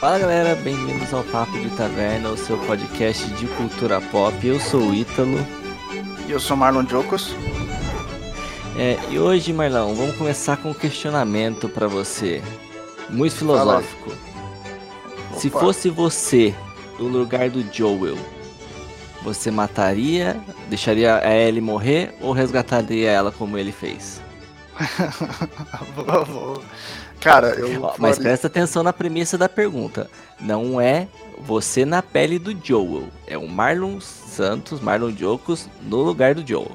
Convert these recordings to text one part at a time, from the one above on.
Fala galera, bem-vindos ao Papo de Taverna, o seu podcast de cultura pop. Eu sou o Ítalo. E eu sou Marlon Jocos. É, e hoje, Marlon, vamos começar com um questionamento para você. Muito filosófico. Se fosse você no lugar do Joel, você mataria, deixaria a Ellie morrer ou resgataria ela como ele fez? Cara, eu. Mas presta atenção na premissa da pergunta. Não é você na pele do Joel. É o Marlon Santos, Marlon Jocos, no lugar do Joel.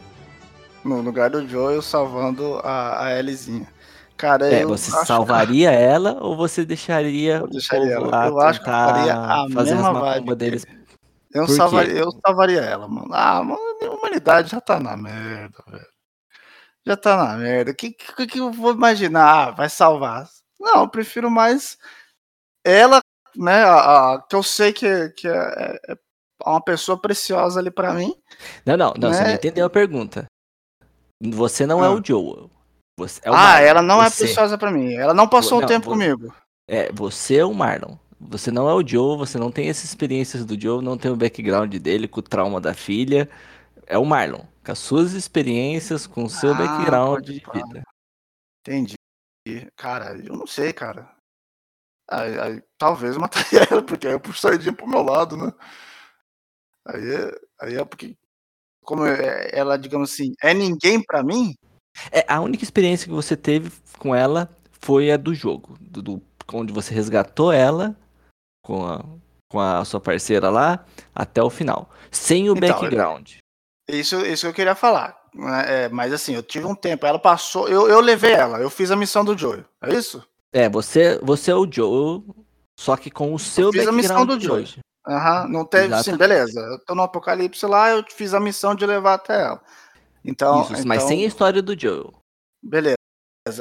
No lugar do Joel salvando a, a Elliezinha. Cara, é, você salvaria que... ela ou você deixaria, eu deixaria ela. Lá eu acho que faria a mesma vibe deles? Eu salvaria, eu salvaria ela, mano. Ah, mano, a humanidade já tá na merda, velho já tá na merda. O que, que, que, eu vou imaginar? Ah, vai salvar. Não, eu prefiro mais ela, né? A, a, que eu sei que, que é, é uma pessoa preciosa ali para mim. Não, não, não, né? você não entendeu a pergunta. Você não é ah. é o Joel. Você é o ah, Marlon. ela não é você. é preciosa para mim. Ela não passou não, um tempo comigo. É, você é o Marlon. Você não é o Joe, você não tem essas experiências do Joe, não tem o background dele com o trauma da filha. É o Marlon com as suas experiências, com o seu ah, background de vida. Entendi. Cara, eu não sei, cara. Aí, aí, talvez mataria ela, porque aí eu puxaria pro meu lado, né? Aí é, aí é porque, como é, ela, digamos assim, é ninguém para mim. É, a única experiência que você teve com ela foi a do jogo, do, do onde você resgatou ela com a, com a sua parceira lá até o final, sem o então, background. Isso, isso que eu queria falar. Né? É, mas assim, eu tive um tempo, ela passou, eu, eu levei ela, eu fiz a missão do Joe, é isso? É, você, você é o Joe, só que com o seu eu fiz a missão do Joe. Aham, não teve, Exatamente. sim, beleza. Eu tô no apocalipse lá, eu fiz a missão de levar até ela. Então, Isso, então... mas sem a história do Joe. Beleza,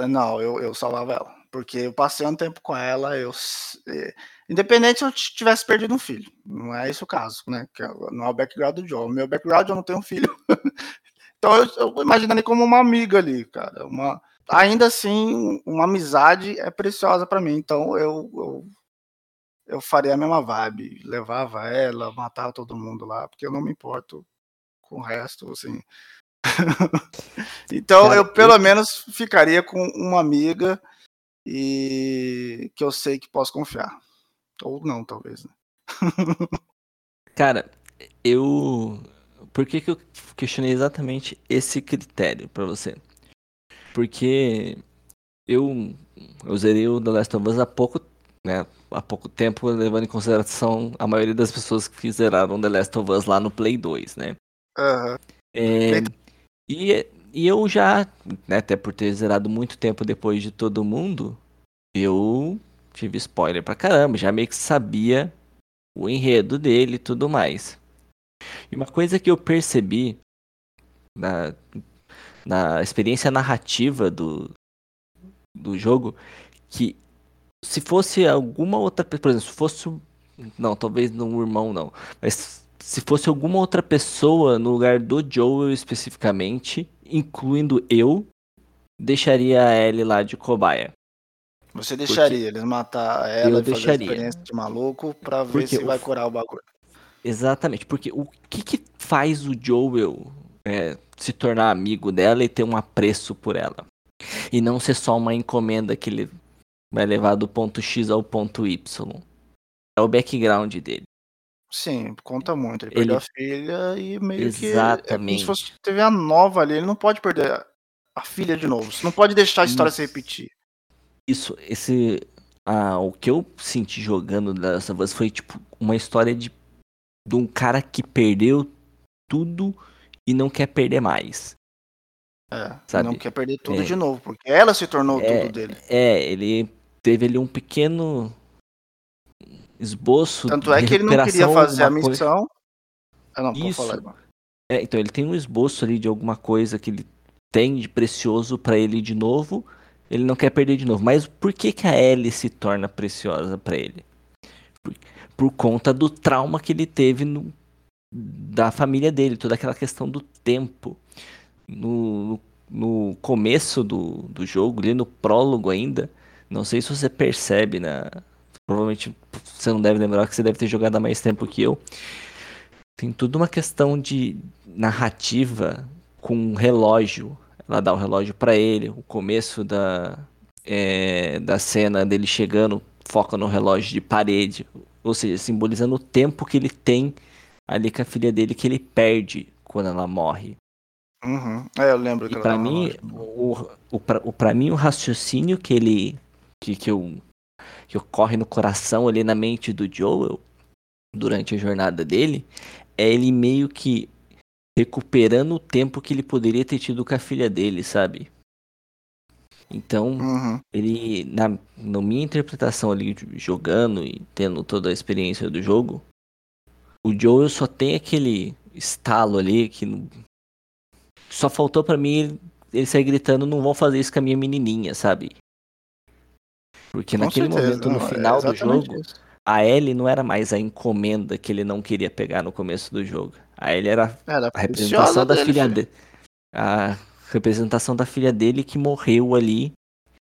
não, eu, eu salvava ela. Porque eu passei um tempo com ela, eu. Independente se eu tivesse perdido um filho. Não é esse o caso, né? Que não é o background do Joe. O meu background eu não tenho um filho. então eu, eu imaginei como uma amiga ali, cara. Uma, ainda assim, uma amizade é preciosa para mim. Então eu, eu, eu faria a mesma vibe. Levava ela, matava todo mundo lá, porque eu não me importo com o resto, assim. então eu pelo menos ficaria com uma amiga e que eu sei que posso confiar. Ou não, talvez. Né? Cara, eu. Por que, que eu questionei exatamente esse critério para você? Porque eu, eu zerei o The Last of Us há pouco, né, há pouco tempo, levando em consideração a maioria das pessoas que zeraram The Last of Us lá no Play 2, né? Uhum. É, e e eu já, né, até por ter zerado muito tempo depois de todo mundo, eu tive spoiler pra caramba, já meio que sabia o enredo dele e tudo mais. E uma coisa que eu percebi na, na experiência narrativa do, do jogo, que se fosse alguma outra pessoa, por exemplo, se fosse. Não, talvez não um irmão não. Mas se fosse alguma outra pessoa no lugar do Joel especificamente, incluindo eu, deixaria a Ellie lá de cobaia. Você deixaria Porque eles matar ela e deixaria. fazer a experiência de maluco pra ver Porque se vai curar o bagulho. Exatamente, porque o que, que faz o Joel é, se tornar amigo dela e ter um apreço por ela? E não ser só uma encomenda que ele vai levar do ponto X ao ponto Y. É o background dele. Sim, conta muito. Ele, ele... perdeu a filha e meio Exatamente. que. É como se fosse teve a nova ali. Ele não pode perder a filha de novo. Você não pode deixar a história Isso. se repetir. Isso, esse. Ah, o que eu senti jogando dessa voz foi tipo uma história de, de um cara que perdeu tudo e não quer perder mais. É, sabe? não quer perder tudo é, de novo, porque ela se tornou é, tudo dele. É, ele teve ali um pequeno esboço. Tanto é que ele não queria fazer a missão. Ah, não, Isso. Falar, é, então ele tem um esboço ali de alguma coisa que ele tem de precioso para ele de novo. Ele não quer perder de novo. Mas por que, que a Ellie se torna preciosa para ele? Por, por, conta do trauma que ele teve no, da família dele, toda aquela questão do tempo. No, no, começo do, do jogo, ali no prólogo ainda, não sei se você percebe na, provavelmente você não deve lembrar que você deve ter jogado há mais tempo que eu. Tem tudo uma questão de narrativa com um relógio. Ela dá o relógio para ele, o começo da, é, da cena dele chegando foca no relógio de parede, ou seja, simbolizando o tempo que ele tem ali com a filha dele que ele perde quando ela morre. Uhum. É, eu lembro que e para mim, o, o, o, pra mim, o raciocínio que ele. que, que, eu, que ocorre no coração ali na mente do Joel durante a jornada dele é ele meio que recuperando o tempo que ele poderia ter tido com a filha dele, sabe? Então, uhum. ele, na, na minha interpretação ali, jogando e tendo toda a experiência do jogo, o Joel só tem aquele estalo ali que só faltou para mim ele sair gritando: não vão fazer isso com a minha menininha, sabe? Porque com naquele certeza, momento, no não, final é do jogo, isso. a Ellie não era mais a encomenda que ele não queria pegar no começo do jogo. A Ellie era, era a representação da dele, filha dele. A representação da filha dele que morreu ali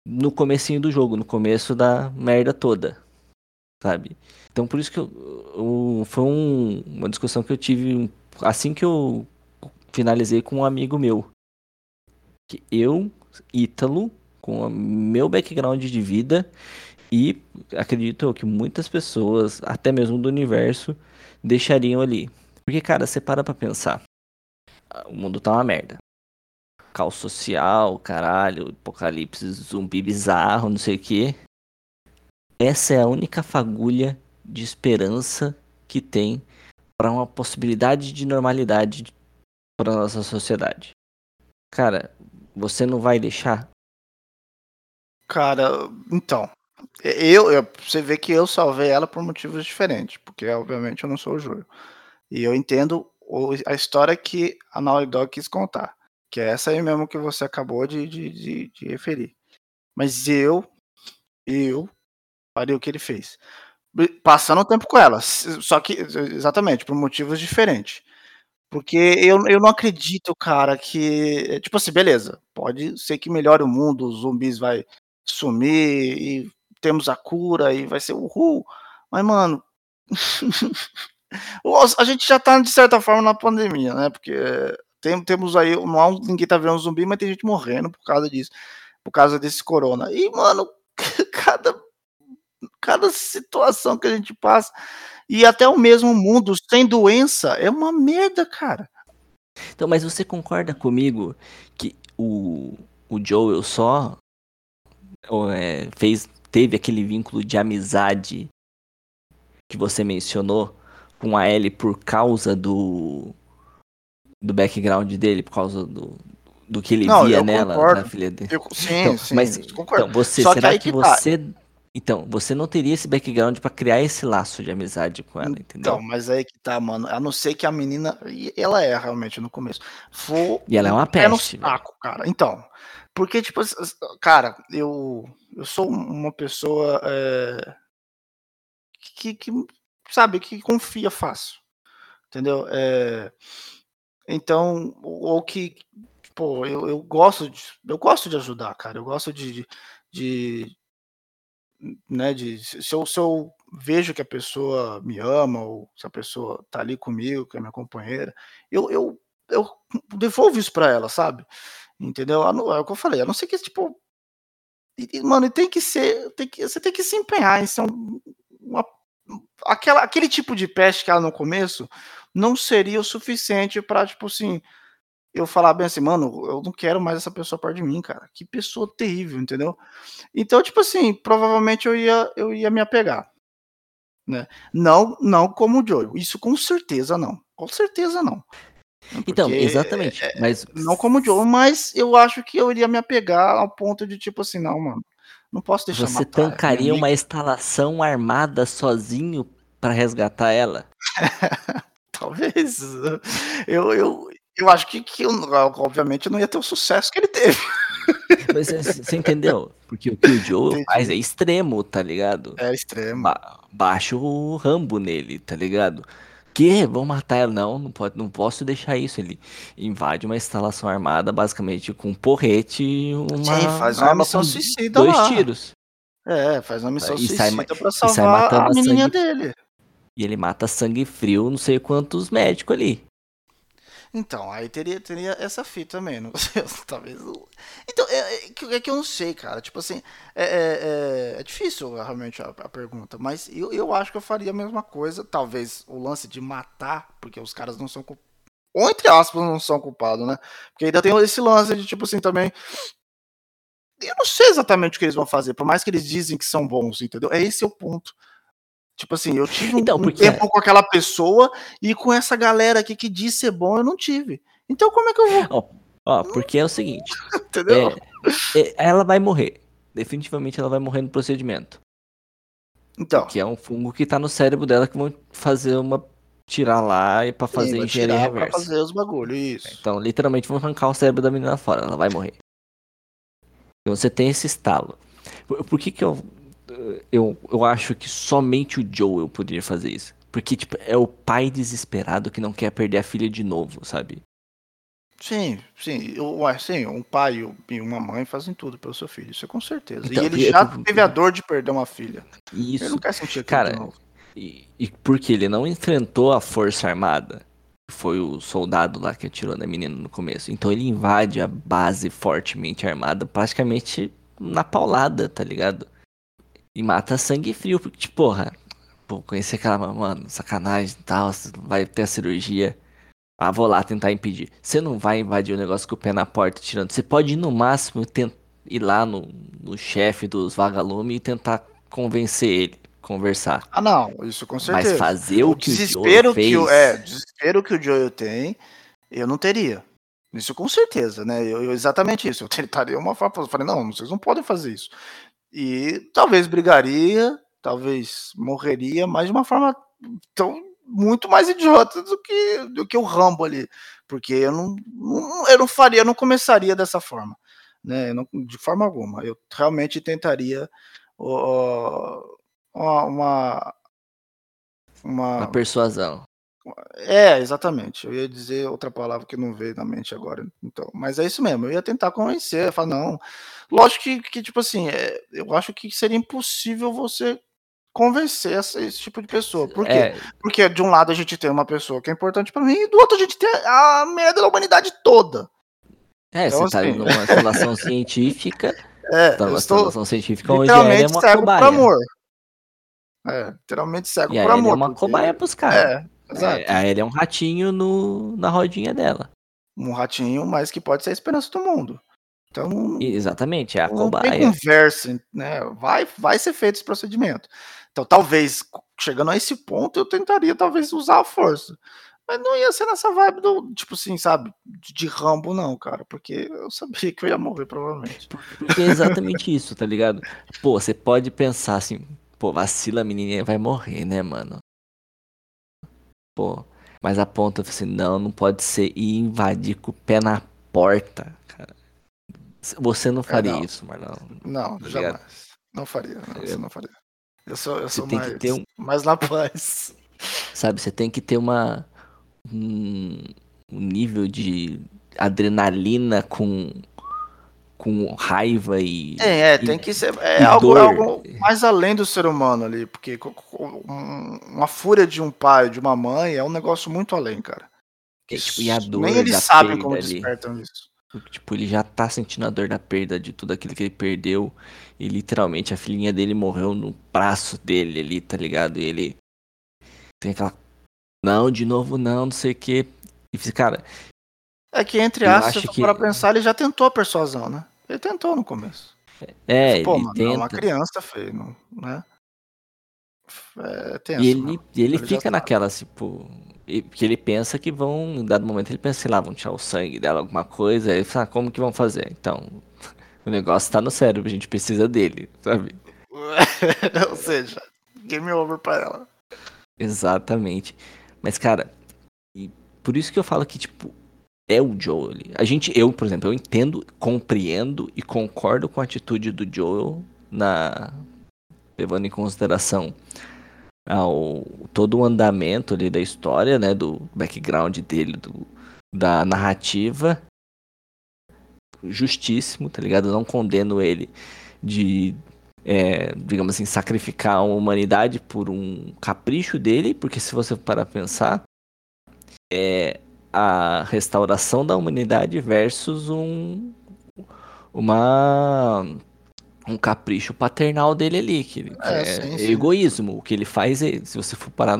no comecinho do jogo, no começo da merda toda, sabe? Então por isso que eu, eu, foi um, uma discussão que eu tive assim que eu finalizei com um amigo meu. Que eu, Ítalo, com o meu background de vida e acredito que muitas pessoas, até mesmo do universo, deixariam ali. Porque, cara, você para pra pensar. O mundo tá uma merda. Caos social, caralho, apocalipse zumbi bizarro, não sei o que. Essa é a única fagulha de esperança que tem para uma possibilidade de normalidade para nossa sociedade. Cara, você não vai deixar? Cara, então, eu, eu, você vê que eu salvei ela por motivos diferentes, porque obviamente eu não sou o Júlio. E eu entendo o, a história que a Naughty Dog quis contar, que é essa aí mesmo que você acabou de, de, de, de referir. Mas eu, eu faria o que ele fez. Passando o tempo com ela, só que, exatamente, por motivos diferentes. Porque eu, eu não acredito, cara, que. Tipo assim, beleza. Pode ser que melhore o mundo, os zumbis vai sumir e temos a cura e vai ser uhul. Mas, mano. a gente já tá, de certa forma, na pandemia, né? Porque tem, temos aí. Não há, ninguém tá vendo zumbi, mas tem gente morrendo por causa disso. Por causa desse corona. E, mano, cada, cada situação que a gente passa e até o mesmo mundo sem doença é uma merda, cara. Então, mas você concorda comigo que o, o Joel só é, fez, teve aquele vínculo de amizade que você mencionou com a Ellie por causa do do background dele, por causa do, do que ele Não, via nela, concordo. na filha dele. Eu, sim, então, sim, mas, concordo. Então, você, Só será que, que, tá. você então, você não teria esse background para criar esse laço de amizade com ela, entendeu? Então, mas aí que tá, mano. A não ser que a menina. Ela é realmente no começo. For, e ela é uma peste. É no saco, cara. Então. Porque, tipo, cara, eu, eu sou uma pessoa é, que, que, sabe, que confia fácil. Entendeu? É, então, ou que, pô, eu, eu gosto de. Eu gosto de ajudar, cara. Eu gosto de, de né, de se eu, se eu vejo que a pessoa me ama ou se a pessoa tá ali comigo, que é minha companheira, eu, eu, eu devolvo isso para ela, sabe? Entendeu? É o que eu falei, a não ser que, tipo, mano, tem que ser, tem que, você tem que se empenhar em ser um, uma, aquela, aquele tipo de peste que ela no começo não seria o suficiente para tipo assim, eu falar bem assim, mano, eu não quero mais essa pessoa perto de mim, cara. Que pessoa terrível, entendeu? Então, tipo assim, provavelmente eu ia, eu ia me apegar. Né? Não, não como o Joe. Isso com certeza não. Com certeza não. Porque, então, exatamente. É, mas não como o Joe, mas eu acho que eu iria me apegar ao ponto de tipo assim, não, mano. Não posso deixar Você matar, tancaria uma instalação armada sozinho para resgatar ela? Talvez. Eu, eu, eu acho que, que obviamente não ia ter o sucesso que ele teve. Mas você entendeu? Porque o que o Joe Entendi. faz é extremo, tá ligado? É extremo. Ba baixa o Rambo nele, tá ligado? Que? Vão matar ela? Não, não, pode, não posso deixar isso. Ele invade uma instalação armada, basicamente com um porrete e uma. Sim, faz uma arma suicida dois lá. tiros. É, faz uma missão E sai suicida pra sai salvar matando a a menininha sangue- dele. E ele mata sangue frio, não sei quantos médicos ali. Então, aí teria, teria essa fita também, não talvez... Então, é, é que- é que eu não sei, cara, tipo assim, é, é, é- é difícil realmente a, a pergunta, mas eu, eu acho que eu faria a mesma coisa, talvez o lance de matar, porque os caras não são culpados, ou entre aspas não são culpados, né, porque ainda tem esse lance de, tipo assim, também... Eu não sei exatamente o que eles vão fazer, por mais que eles dizem que são bons, entendeu? É esse o ponto. Tipo assim, eu tive um, Então, um porque- tempo com aquela pessoa e com essa galera aqui que diz ser bom, eu não tive. Então como é que eu vou, Ó, porque é o seguinte, entendeu? é, é, ela vai morrer. Definitivamente ela vai morrer no procedimento. então, Que é um fungo que tá no cérebro dela que vão fazer uma. tirar lá e pra fazer sim, engenharia tirar pra reversa. fazer os bagulhos, isso. Então, literalmente, vão arrancar o cérebro da menina fora, ela vai morrer. Então você tem esse estalo. Por, por que que eu, eu. Eu acho que somente o Joel poderia fazer isso? Porque, tipo, é o pai desesperado que não quer perder a filha de novo, sabe? Sim, sim, eu, ué, sim, um pai e uma mãe fazem tudo pelo seu filho, isso é com certeza. Então, e ele porque- já teve a dor de perder uma filha. E Ele Isso. não quer sentir Cara, de novo. E, e porque ele não enfrentou a Força Armada, que foi o soldado lá que atirou na menina no começo. Então ele invade a base fortemente armada, praticamente na paulada, tá ligado? E mata sangue frio, porque, tipo, porra, pô, conhecer aquela, mano, sacanagem e tal, vai ter a cirurgia. Ah, vou lá tentar impedir. Você não vai invadir o negócio com o pé na porta tirando. Você pode ir no máximo ir lá no, no chefe dos vagalumes e tentar convencer ele, conversar. Ah, não, isso com certeza. Mas fazer o, o que desespero o Joel fez, que o, é, desespero que o Joel tem, eu não teria. Isso com certeza, né? Eu, eu- exatamente isso. Eu tentaria uma forma. Eu falei, não, vocês não podem fazer isso. E talvez brigaria, talvez morreria, mas de uma forma tão muito mais idiota do que do que o Rambo ali, porque eu não, não- eu não faria, eu não começaria dessa forma, né? Não- de forma alguma. Eu realmente tentaria ó, uma uma uma persuasão. É, exatamente. Eu ia dizer outra palavra que não veio na mente agora. Então, mas é isso mesmo. Eu ia tentar convencer, falar não. Lógico que, que tipo assim, é, eu acho que seria impossível você convencer essa- esse tipo de pessoa. Por quê? É, Porque de um lado a gente tem uma pessoa que é importante pra mim e do outro a gente tem a merda da humanidade toda. é Então, você tá assim- numa instalação científica, É, tá numa estou instalação científica onde ela é literalmente uma cego cobaia. por amor. É, literalmente cego E por Ellie amor. é uma porque- cobaia pros caras. É, exato. É, a Ellie é um ratinho no, na rodinha dela. Um ratinho, mas que pode ser a esperança do mundo. Então, exatamente, é a não tem cobaia. conversa, né? Vai, vai ser feito esse procedimento. Então, talvez, chegando a esse ponto, eu tentaria, talvez, usar a força. Mas não ia ser nessa vibe do, tipo assim, sabe, de de Rambo, não, cara, porque eu sabia que eu ia morrer, provavelmente. Porque é exatamente isso, tá ligado? Pô, você pode pensar assim, pô, vacila a menininha vai morrer, né, mano? Pô, mas a ponta assim, não, não pode ser e invadir com o pé na porta, cara. Você não faria não. isso, Marlon. Não, Tá ligado? jamais. Não faria, não, eu não faria. Eu sou, eu sou mais, um- mais na paz. Sabe, você tem que ter uma um, um nível de adrenalina com com raiva e é, e- tem que ser. É algo, é algo mais além do ser humano ali, porque um- uma fúria de um pai, de uma mãe, é um negócio muito além, cara. É, tipo, e a dor Nem eles sabem como ali. despertam isso. Tipo, ele já tá sentindo a dor da perda de tudo aquilo que ele perdeu. E literalmente a filhinha dele morreu no braço dele ali, tá ligado? E ele tem aquela. Não, de novo não, não sei o que. E cara, É que, entre aspas, se for que- para pensar, ele já tentou a persuasão, né? Ele tentou no começo. é, Pô, ele mano, é uma tenta. criança, feio, não- né? É tenso, E ele, mano. e ele Ele fica sabe. naquela, tipo. e- Porque ele pensa que vão, em dado momento, ele pensa, sei lá, vão tirar o sangue dela, alguma coisa. Aí ele fala, ah, como que vão fazer? Então, o negócio tá no cérebro, a gente precisa dele, sabe? Ou seja, game over pra ela. Exatamente. Mas, cara, e por isso que eu falo que, tipo, é o Joel. A gente, eu, por exemplo, eu entendo, compreendo e concordo com a atitude do Joel na. levando em consideração ao, todo o andamento ali da história, né? Do background dele, do, da narrativa. Justíssimo, tá ligado? Não condeno ele de é, digamos assim, sacrificar a humanidade por um capricho dele, porque se você parar pensar, é a restauração da humanidade versus um uma um capricho paternal dele ali, que, é, é sim, sim. egoísmo. O que ele faz, é, se você for parar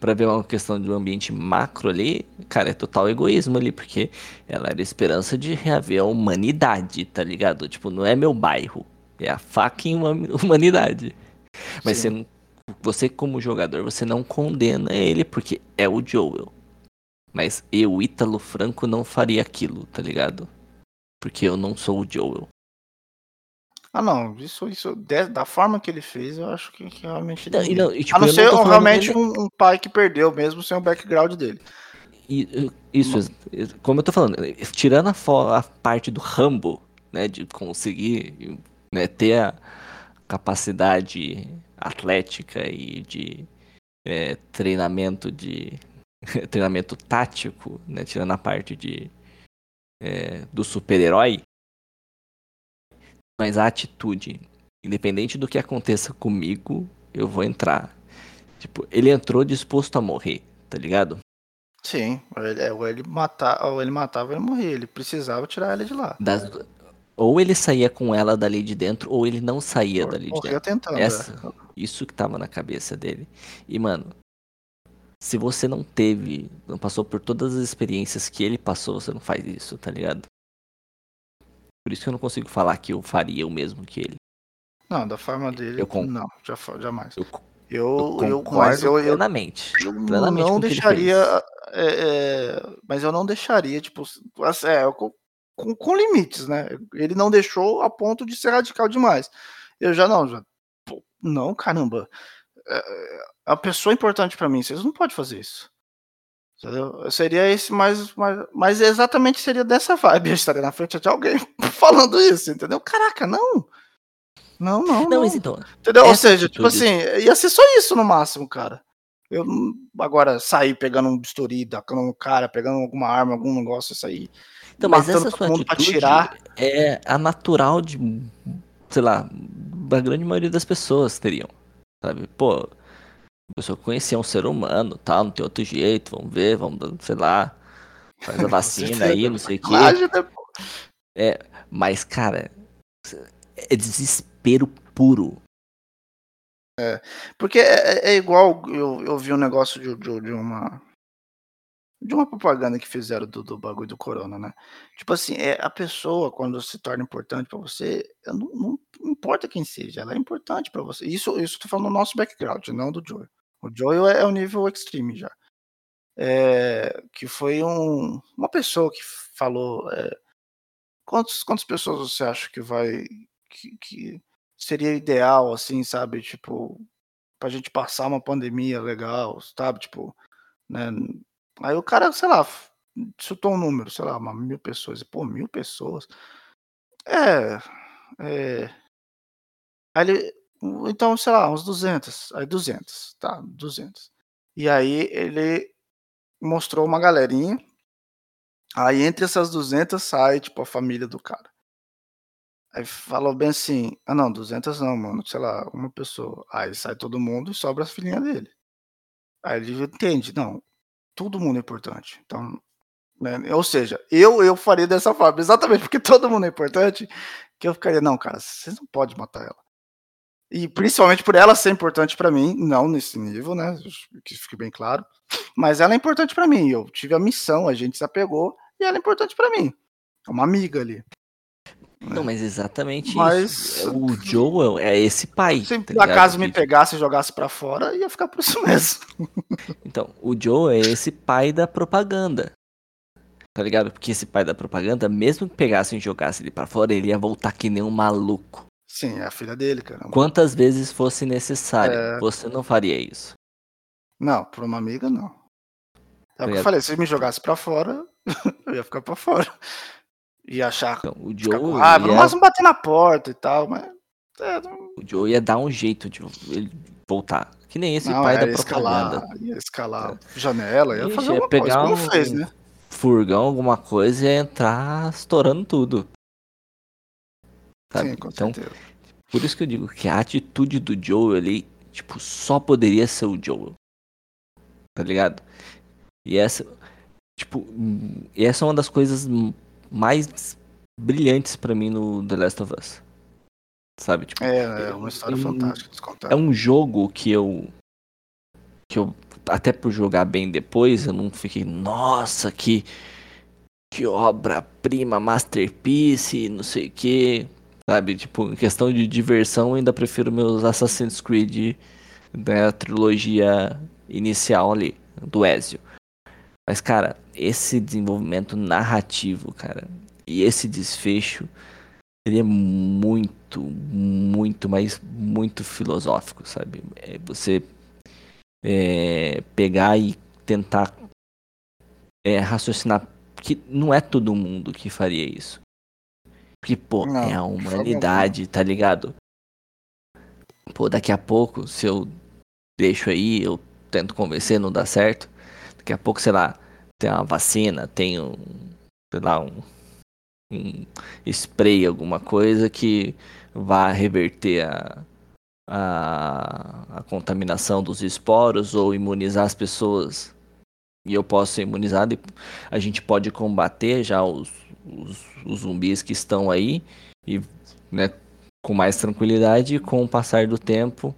para ver uma questão de um ambiente macro ali, cara, é total egoísmo ali, porque ela era a esperança de reaver a humanidade, tá ligado? Tipo, não é meu bairro, é a fucking humanidade. Mas você, você, como jogador, você não condena ele, porque é o Joel. Mas eu, Ítalo Franco, não faria aquilo, tá ligado? Porque eu não sou o Joel. Ah, não, isso, isso da forma que ele fez, eu acho que, que realmente. Não, não, e, tipo, a não ser não realmente dele... um, um, pai que perdeu mesmo sem o background dele. E, isso, como eu tô falando, tirando a, a parte do Rambo, né, de conseguir né, ter a capacidade atlética e de é, treinamento de treinamento tático, né, tirando a parte de é, do super-herói, mas a atitude, independente do que aconteça comigo, eu vou entrar. Tipo, ele entrou disposto a morrer, tá ligado? Sim, é, ou ele, matar, ou ele matava ou ele morria. Ele precisava tirar ela de lá. Das, ou ele saía com ela dali de dentro, ou ele não saía Por, dali de dentro. Tentando, Essa, é. Isso que tava na cabeça dele. E, mano, se você não teve, não passou por todas as experiências que ele passou, você não faz isso, tá ligado? Por isso que eu não consigo falar que eu faria o mesmo que ele. Não, da forma dele, eu não, já, jamais. Eu, eu, eu, mas eu, plenamente. Eu, plenamente não deixaria, é, é, mas eu não deixaria, tipo, é, com, com, limites, né? Ele não deixou a ponto de ser radical demais. Eu já não, já, não, caramba. É, é a pessoa importante para mim, vocês não podem fazer isso. Entendeu? Seria esse mais, mais. Mas exatamente seria dessa vibe. Eu estaria na frente de alguém falando isso, entendeu? Caraca, não. Não, não. Não, não. então. Entendeu? Ou seja, tipo assim, ia ser só isso no máximo, cara. Eu agora sair pegando um bisturi, tacando um cara, pegando alguma arma, algum negócio, isso aí. Então, mas essa sua atitude tirar. é a natural de, sei lá, da grande maioria das pessoas teriam. Sabe? Pô, a pessoa conhecer um ser humano, tal, não tem outro jeito, vamos ver, vamos, sei lá, faz a vacina aí, não sei o quê. É, mas, cara, é desespero puro. É, porque é, é igual, eu, eu vi um negócio de, de, de, uma de uma propaganda que fizeram do, do bagulho do corona, né? Tipo assim, é, a pessoa, quando se torna importante para você, não, não, importa quem seja, ela é importante para você. Isso, isso tô falando no nosso background, não do Joe. O Joel é o nível extreme já. É, que foi um, uma pessoa que falou. É, quantos, quantas pessoas você acha que vai. Que, que, seria ideal, assim, sabe? Tipo, pra gente passar uma pandemia legal, sabe? Tipo, né? Aí o cara, sei lá, chutou um número, sei lá, mil pessoas. Pô, mil pessoas? É. É. Aí ele, então, sei lá, uns 200. Aí 200, tá, 200. E aí ele mostrou uma galerinha. Aí entre essas 200 sai, tipo, a família do cara. Aí falou bem assim: ah, não, 200 não, mano, sei lá, uma pessoa. Aí sai todo mundo e sobra as filhinhas dele. Aí ele entende: não, todo mundo é importante. Então, né? ou seja, eu eu faria dessa forma, exatamente porque todo mundo é importante, que eu ficaria: não, cara, vocês não podem matar ela. E principalmente por ela ser importante para mim, não nesse nível, né? Que fique bem claro. Mas ela é importante para mim. Eu tive a missão, a gente se apegou e ela é importante para mim. É uma amiga ali. Não, mas exatamente mas... isso. O Joel é esse pai. Se tá por acaso me pegasse e jogasse para fora, ia ficar por isso mesmo. Então, o Joel é esse pai da propaganda. Tá ligado? Porque esse pai da propaganda, mesmo que pegasse e jogasse ele para fora, ele ia voltar que nem um maluco. Sim, é a filha dele, cara. Quantas vezes fosse necessário, é... você não faria isso? Não, por uma amiga, não. É o que eu falei, se me jogasse pra fora, eu ia ficar pra fora. Ia achar. Então, o Joe. Com ia... No máximo bater na porta e tal, mas. É, não... O Joe ia dar um jeito de ele voltar. Que nem esse não, pai da propaganda. Escalar, ia escalar é. janela, ia Ixi, fazer ia pegar coisa, um fez, né? furgão, alguma coisa e ia entrar estourando tudo. Sabe? Sim, com então, certeza. Por isso que eu digo que a atitude do Joel ali, tipo, só poderia ser o Joel. Tá ligado? E essa, tipo, e essa é uma das coisas mais brilhantes para mim no The Last of Us. Sabe? Tipo, é, é uma história fantástica. É um jogo que eu. Que eu. Até por jogar bem depois, eu não fiquei, nossa, que. Que obra-prima, masterpiece, não sei o que. Sabe? Tipo, em questão de diversão, eu ainda prefiro meus Assassin's Creed da trilogia inicial ali, do Ezio. Mas, cara, esse desenvolvimento narrativo, cara, e esse desfecho, ele é muito, muito, mas muito filosófico, sabe? É você é, pegar e tentar é, raciocinar que não é todo mundo que faria isso. Porque, pô, não, é a humanidade, tá ligado? Pô, daqui a pouco, se eu deixo aí, eu tento convencer, não dá certo. Daqui a pouco, sei lá, tem uma vacina, tem um, sei lá, um, um spray, alguma coisa que vá reverter a, a, a contaminação dos esporos ou imunizar as pessoas e eu posso ser imunizado e a gente pode combater já os, os, os zumbis que estão aí e né, com mais tranquilidade com o passar do tempo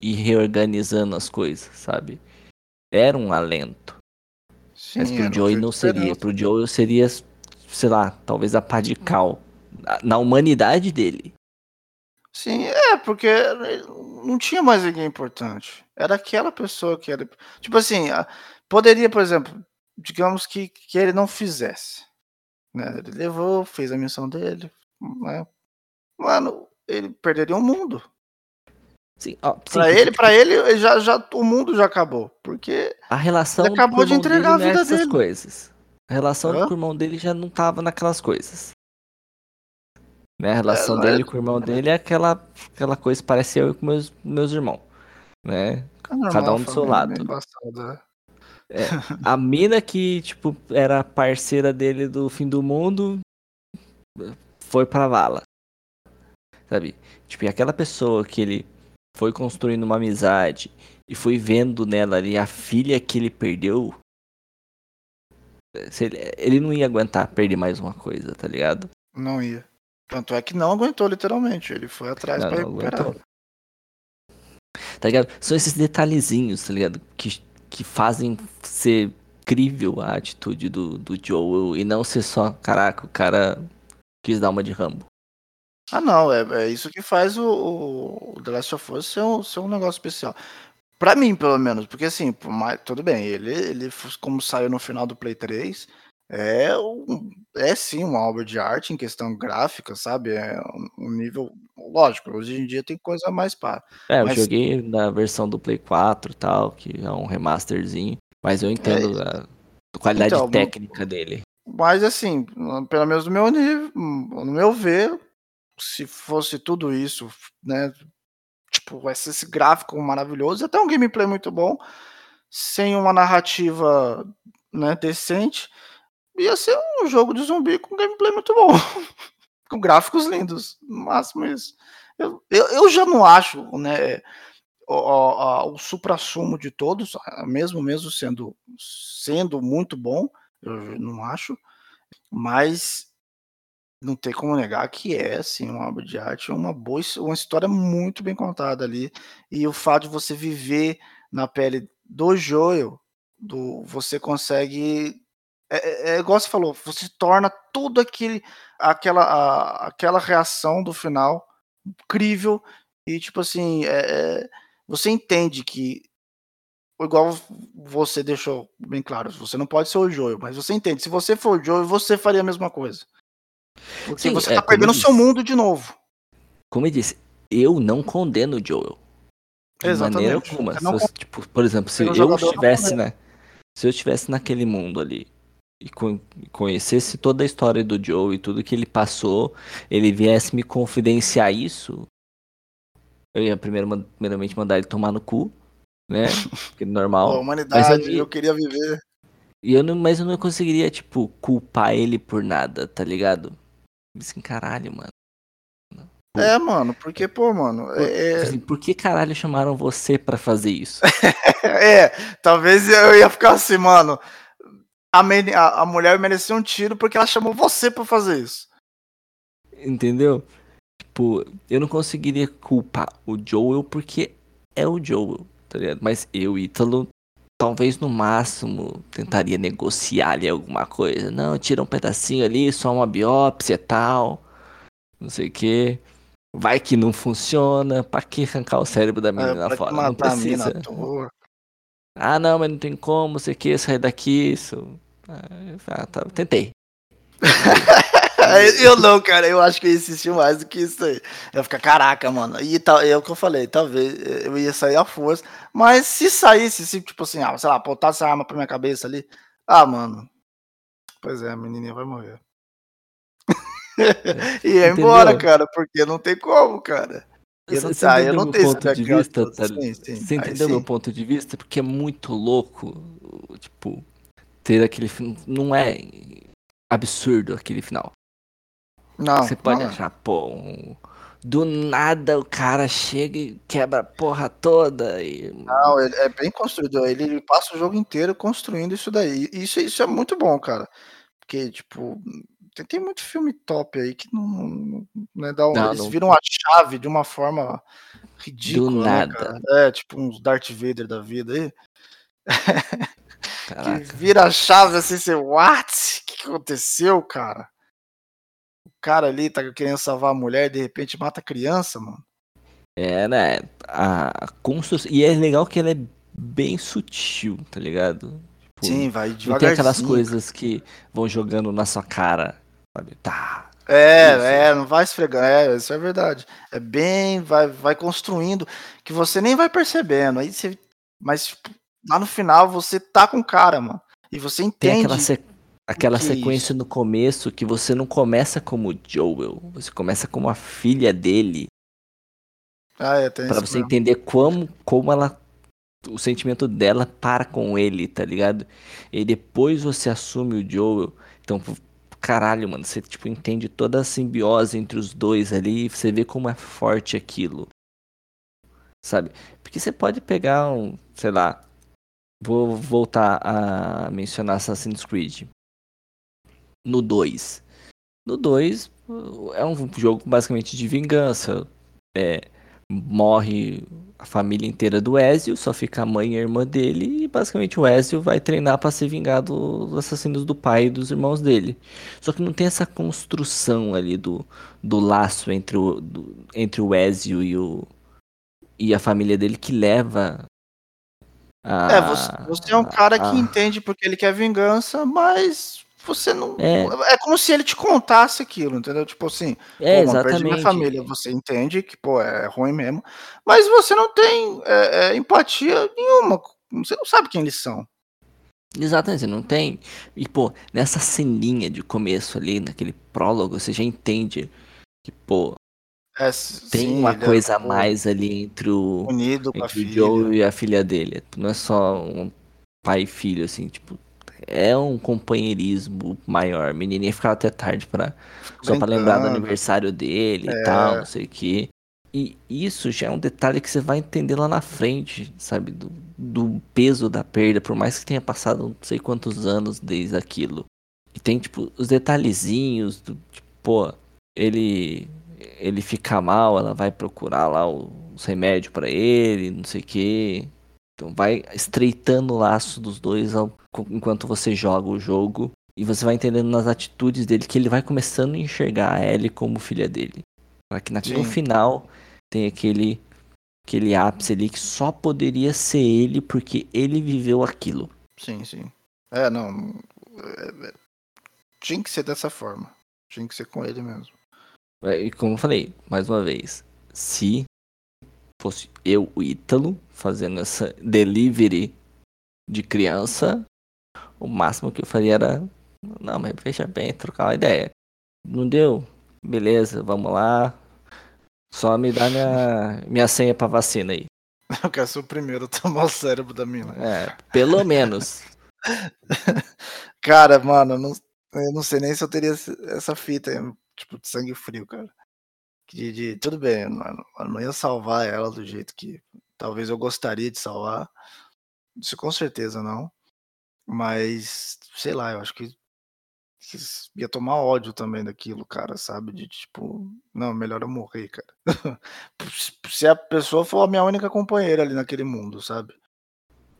e reorganizando as coisas, sabe? Era um alento. Sim, Mas pro Joey não seria. Pro Joey seria sei lá, talvez a pá de cal na humanidade dele. Sim, é, porque não tinha mais ninguém importante. Era aquela pessoa que era. Tipo assim, poderia, por exemplo, digamos que, que ele não fizesse. Né? Ele levou, fez a missão dele. Né? Mano, ele perderia o mundo. Sim, ó, sim, pra ele, para ele, já, já, o mundo já acabou. Porque a relação ele acabou de entregar a vida dele. coisas. A relação Hã? com o irmão dele já não tava naquelas coisas. Né? A relação é, dele é... com o irmão dele é aquela, aquela coisa que parece eu com meus, meus irmãos. Né? Cada um do seu lado. Né? É, a mina que, tipo, era parceira dele do fim do mundo foi pra vala. Sabe? Tipo, e aquela pessoa que ele foi construindo uma amizade e foi vendo nela ali a filha que ele perdeu, ele, ele não ia aguentar perder mais uma coisa, tá ligado? Não ia. Tanto é que não aguentou, literalmente. Ele foi atrás não, pra recuperar. Tá ligado? São esses detalhezinhos, tá ligado? Que, que fazem ser crível a atitude do, do Joel e não ser só, caraca, o cara quis dar uma de Rambo. Ah, não, é, é isso que faz o, o The Last of Us ser um, ser um negócio especial. Pra mim, pelo menos, porque assim, mais, tudo bem, ele, ele, como saiu no final do Play 3, é, um, é sim uma obra de arte em questão gráfica, sabe? É um, um nível. Lógico, hoje em dia tem coisa mais para. É, mas... eu joguei na versão do Play 4 e tal, que é um remasterzinho, mas eu entendo é... a qualidade então, técnica dele. Mas assim, pelo menos no meu nível, no meu ver, se fosse tudo isso, né, tipo, esse gráfico maravilhoso, até um gameplay muito bom, sem uma narrativa né, decente, ia ser um jogo de zumbi com gameplay muito bom. com gráficos lindos. No máximo isso. Eu, eu, eu já não acho, né? O, o, o supra-sumo de todos, mesmo mesmo sendo, sendo muito bom, eu não acho, mas não tem como negar que é assim uma obra de arte, uma boa, uma história muito bem contada ali. E o fato de você viver na pele do Joel, do você consegue é, é, é igual você falou, você torna tudo aquele aquela a, aquela reação do final incrível e tipo assim, é, é você entende que igual você deixou bem claro, você não pode ser o Joel, mas você entende, se você for o Joel, você faria a mesma coisa. Porque Sim, você é, tá perdendo o seu mundo de novo. Como eu disse, eu não condeno o Joel. De Exatamente. maneira alguma. Não... Eu, tipo, por exemplo, se eu estivesse, né? Se eu estivesse naquele mundo ali e conhecesse toda a história do Joe e tudo que ele passou, ele viesse me confidenciar isso, eu ia primeiro, primeiramente mandar ele tomar no cu, né? Porque é normal. A humanidade, eu, eu, queria viver. E eu não, mas eu não conseguiria, tipo, culpar ele por nada, tá ligado? Assim, caralho, mano. É, mano, porque, pô, mano. É... Assim, por que caralho chamaram você para fazer isso? é, talvez eu ia ficar assim, mano. A, a, a mulher merecia um tiro porque ela chamou você para fazer isso. Entendeu? Tipo, eu não conseguiria culpar o Joel porque é o Joel, tá ligado? Mas eu, Ítalo, talvez no máximo tentaria negociar ali alguma coisa. Não, tira um pedacinho ali, só uma biópsia e tal. Não sei o que. Vai que não funciona. Pra que arrancar o cérebro da menina é, fora? Não precisa. Ah, não, mas não tem como, sei que, sair daqui, isso. Ah, tá, tentei. eu não, cara, eu acho que eu insisti mais do que isso aí. Eu ia ficar, caraca, mano. E tal, é o que eu falei, talvez eu ia sair à força. Mas se saísse, se, tipo assim, ah, sei lá, apontasse a arma pra minha cabeça ali. Ah, mano. Pois é, a menininha vai morrer. e ia embora, cara, porque não tem como, cara. Eu não, você ah, eu não tenho ponto de vista, tá? sim, sim. Você entendeu meu ponto de vista? Porque é muito louco, tipo, ter aquele não é absurdo aquele final. Não. Você pode não. achar, pô, um... do nada o cara chega e quebra a porra toda. E... Não, ele é bem construído. Ele, ele passa o jogo inteiro construindo isso daí. Isso, isso é muito bom, cara. Porque, tipo, tem, tem muito filme top aí que não, não, né, dá um, não, eles não... viram a chave de uma forma ridícula. Do né, nada. Né, é, tipo uns Darth Vader da vida aí. que vira a chave assim, você, what? O que aconteceu, cara? Cara ali tá querendo salvar a mulher de repente mata a criança, mano. É, né? A construção. E é legal que ela é bem sutil, tá ligado? Tipo, Sim, vai devagarzinho. Não tem aquelas coisas que vão jogando na sua cara, sabe? Tá. É, isso. é, não vai esfregando, é, isso é verdade. É bem, vai, vai construindo, que você nem vai percebendo. Aí você, mas tipo, lá no final você tá com cara, mano. E você entende. Tem aquela. Aquela sequência no começo que você não começa como Joel, você começa como a filha dele. Ah, é, tem Pra você mesmo. entender como, como ela. O sentimento dela para com ele, tá ligado? E depois você assume o Joel. Então, caralho, mano, você tipo entende toda a simbiose entre os dois ali, você vê como é forte aquilo. Sabe? Porque você pode pegar um, sei lá, Vou voltar a mencionar Assassin's Creed. No 2. No 2 é um jogo basicamente de vingança. É, morre a família inteira do Ezio, só fica a mãe e a irmã dele, e basicamente o Ezio vai treinar para se vingar dos assassinos do pai e dos irmãos dele. Só que não tem essa construção ali do, do laço entre o, do, entre o Ezio e, o, e a família dele que leva é, você, você, é um cara que entende porque ele quer vingança, mas você não. É, é como se ele te contasse aquilo, entendeu? Tipo assim, é, pô, exatamente. minha família. Você entende que, pô, é ruim mesmo, mas você não tem é, é, empatia nenhuma. Você não sabe quem eles são. Exatamente, você não tem. E, pô, nessa ceninha de começo ali, naquele prólogo, você já entende que, pô, é, tem sim, uma é coisa a mais ali entre o, unido entre o Joe e a filha dele. Não é só um pai e filho, assim, tipo, é um companheirismo maior. Menininha ficava até tarde para só para lembrar do aniversário dele é. e tal, não sei o que. E isso já é um detalhe que você vai entender lá na frente, sabe? Do, do peso da perda, por mais que tenha passado não sei quantos anos desde aquilo. E tem, tipo, os detalhezinhos, do, tipo, pô, ele ele fica mal, ela vai procurar lá os remédios para ele, não sei o que. Então vai estreitando o laço dos dois ao, enquanto você joga o jogo. E você vai entendendo nas atitudes dele que ele vai começando a enxergar a Ellie como filha dele. Para que no final tem aquele, aquele ápice ali que só poderia ser ele porque ele viveu aquilo. Sim, sim. É, não. É, é, tinha que ser dessa forma. Tinha que ser com ele mesmo. É, e como eu falei, mais uma vez, se fosse eu, o Ítalo, fazendo essa delivery de criança, o máximo que eu faria era. Não, mas veja bem, trocar uma ideia. Não deu? Beleza, vamos lá. Só me dá minha, minha senha pra vacina aí. Eu quero ser o primeiro a tomar o cérebro da mina. É, pelo menos. Cara, mano, não, eu não sei nem se eu teria essa fita tipo, de sangue frio, cara. De, de, tudo bem, não, não ia salvar ela do jeito que talvez eu gostaria de salvar. Isso com certeza não. Mas, sei lá, eu acho que, que ia tomar ódio também daquilo, cara, sabe? De tipo, não, melhor eu morrer, cara. Se a pessoa for a minha única companheira ali naquele mundo, sabe?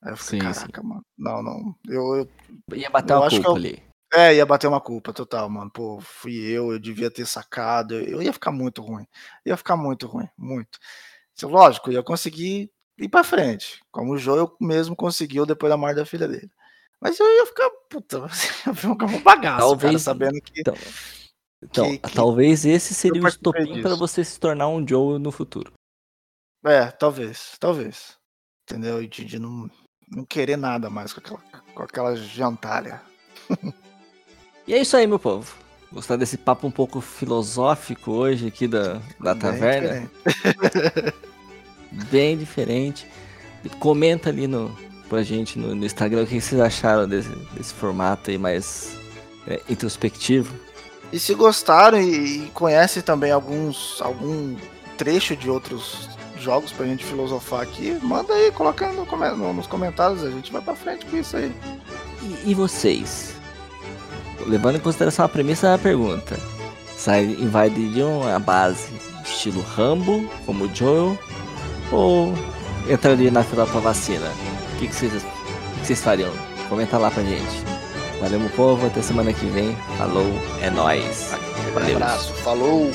Aí eu fiquei, sim, caraca, sim. mano. Não, não. Eu, eu ia bater uma culpa eu, ali. É, ia bater uma culpa total, mano. Pô, fui eu, eu devia ter sacado. Eu ia ficar muito ruim. Ia ficar muito ruim, muito. Lógico, eu ia conseguir ir pra frente. Como o Joel mesmo conseguiu depois da morte da filha dele. Mas eu ia ficar, puta, eu ia ficar um bagaço, talvez, cara, sabendo que. Então, então que, que talvez esse seria o estopim para você se tornar um Joe no futuro. É, talvez, talvez. Entendeu? E de, de não, não querer nada mais com aquela, com aquela jantalha. e é isso aí, meu povo. Gostar desse papo um pouco filosófico hoje aqui da, da Bem taverna. Diferente. Bem diferente. Comenta ali no, pra gente no, no Instagram o que vocês acharam desse, desse formato aí mais é, introspectivo. E se gostaram e, e conhecem também alguns algum trecho de outros jogos pra gente filosofar aqui, manda aí, coloca no, no, nos comentários, a gente vai pra frente com isso aí. E, e vocês? Levando em consideração a premissa da pergunta, sai invadiriam a base estilo Rambo, como o Joel, ou entraria na fila pra vacina? que, que, vocês, que vocês fariam? Comenta lá pra gente. Valeu, meu povo. Até semana que vem. Falou, é nóis. Valeu. Um abraço. Falou.